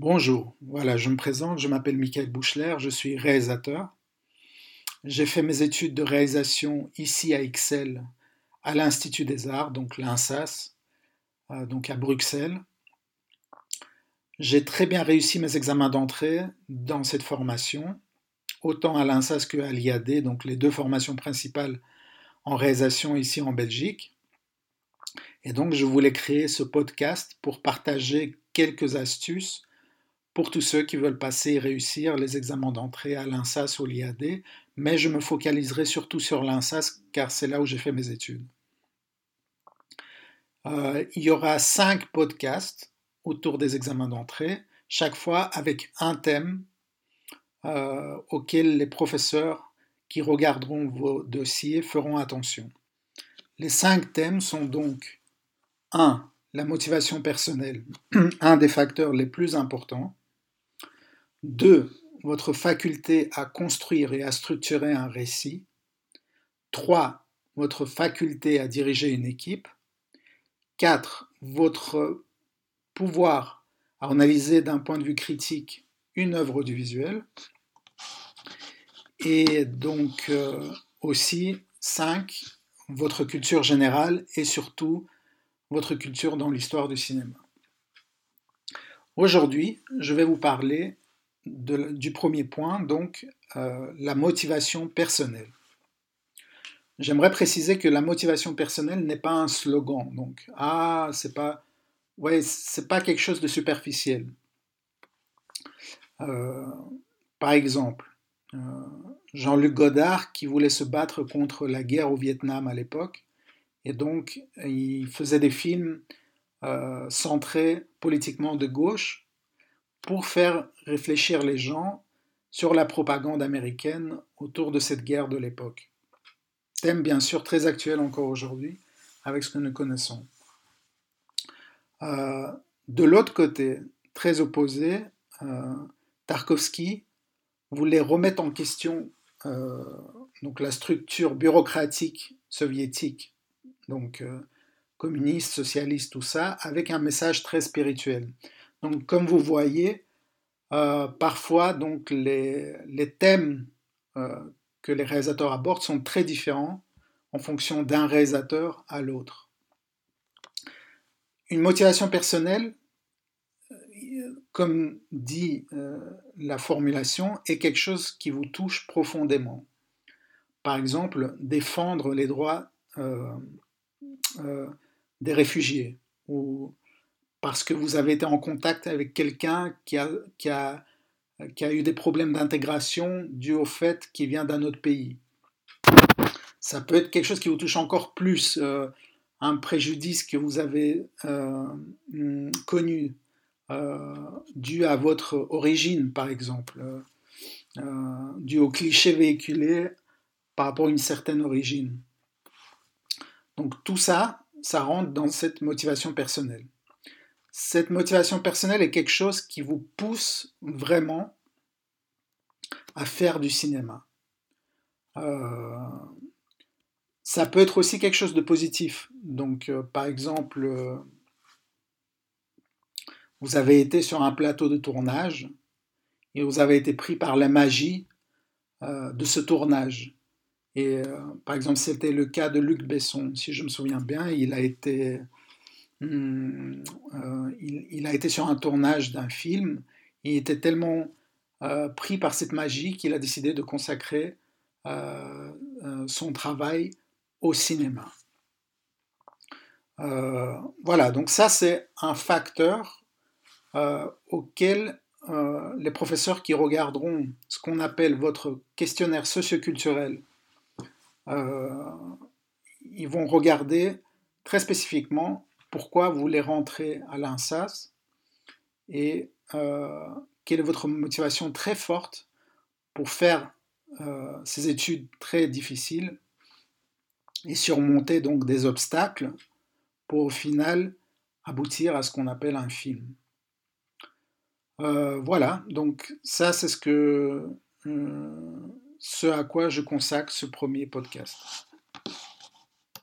Bonjour, voilà, je me présente, je m'appelle Michael Bouchler, je suis réalisateur. J'ai fait mes études de réalisation ici à Excel, à l'Institut des Arts, donc l'INSAS, euh, donc à Bruxelles. J'ai très bien réussi mes examens d'entrée dans cette formation, autant à l'INSAS que à l'IAD, donc les deux formations principales en réalisation ici en Belgique. Et donc je voulais créer ce podcast pour partager quelques astuces pour tous ceux qui veulent passer et réussir les examens d'entrée à l'INSAS ou l'IAD, mais je me focaliserai surtout sur l'INSAS car c'est là où j'ai fait mes études. Euh, il y aura cinq podcasts autour des examens d'entrée, chaque fois avec un thème euh, auquel les professeurs qui regarderont vos dossiers feront attention. Les cinq thèmes sont donc 1. La motivation personnelle, un des facteurs les plus importants. 2. Votre faculté à construire et à structurer un récit. 3. Votre faculté à diriger une équipe. 4. Votre pouvoir à analyser d'un point de vue critique une œuvre audiovisuelle. Et donc euh, aussi 5. Votre culture générale et surtout votre culture dans l'histoire du cinéma. Aujourd'hui, je vais vous parler du premier point, donc euh, la motivation personnelle. J'aimerais préciser que la motivation personnelle n'est pas un slogan. Donc, ah, c'est pas, ouais, c'est pas quelque chose de superficiel. Euh, par exemple, euh, Jean-Luc Godard qui voulait se battre contre la guerre au Vietnam à l'époque, et donc il faisait des films centrés politiquement de gauche pour faire réfléchir les gens sur la propagande américaine autour de cette guerre de l'époque. Thème bien sûr très actuel encore aujourd'hui avec ce que nous connaissons. Euh, de l'autre côté, très opposé, euh, Tarkovsky voulait remettre en question euh, donc la structure bureaucratique soviétique, donc communiste, socialiste, tout ça, avec un message très spirituel. Donc, comme vous voyez, euh, parfois, les, thèmes euh, que les réalisateurs abordent sont très différents en fonction d'un réalisateur à l'autre. Une motivation personnelle, euh, comme dit la formulation, est quelque chose qui vous touche profondément. Par exemple, défendre les droits des réfugiés parce que vous avez été en contact avec quelqu'un qui a, qui, a, eu des problèmes d'intégration dû au fait qu'il vient d'un autre pays. Ça peut être quelque chose qui vous touche encore plus, euh, un préjudice que vous avez euh, connu, euh, dû à votre origine, par exemple, dû au cliché véhiculé par rapport à une certaine origine. Donc tout ça, ça rentre dans cette motivation personnelle cette motivation personnelle est quelque chose qui vous pousse vraiment à faire du cinéma. Euh, ça peut être aussi quelque chose de positif. Donc, euh, par exemple, euh, vous avez été sur un plateau de tournage et vous avez été pris par la magie de ce tournage. Et par exemple, c'était le cas de Luc Besson, si je me souviens bien, il a été Hmm, euh, il, a été sur un tournage d'un film. Il était tellement euh, pris par cette magie qu'il a décidé de consacrer euh, son travail au cinéma. voilà, donc ça c'est un facteur auquel les professeurs qui regarderont ce qu'on appelle votre questionnaire socioculturel, ils vont regarder très spécifiquement pourquoi vous voulez rentrer à l'INSAS et euh, quelle est votre motivation très forte pour faire euh, ces études très difficiles et surmonter donc des obstacles pour au final aboutir à ce qu'on appelle un film. Euh, voilà, donc ça c'est ce à quoi je consacre ce premier podcast.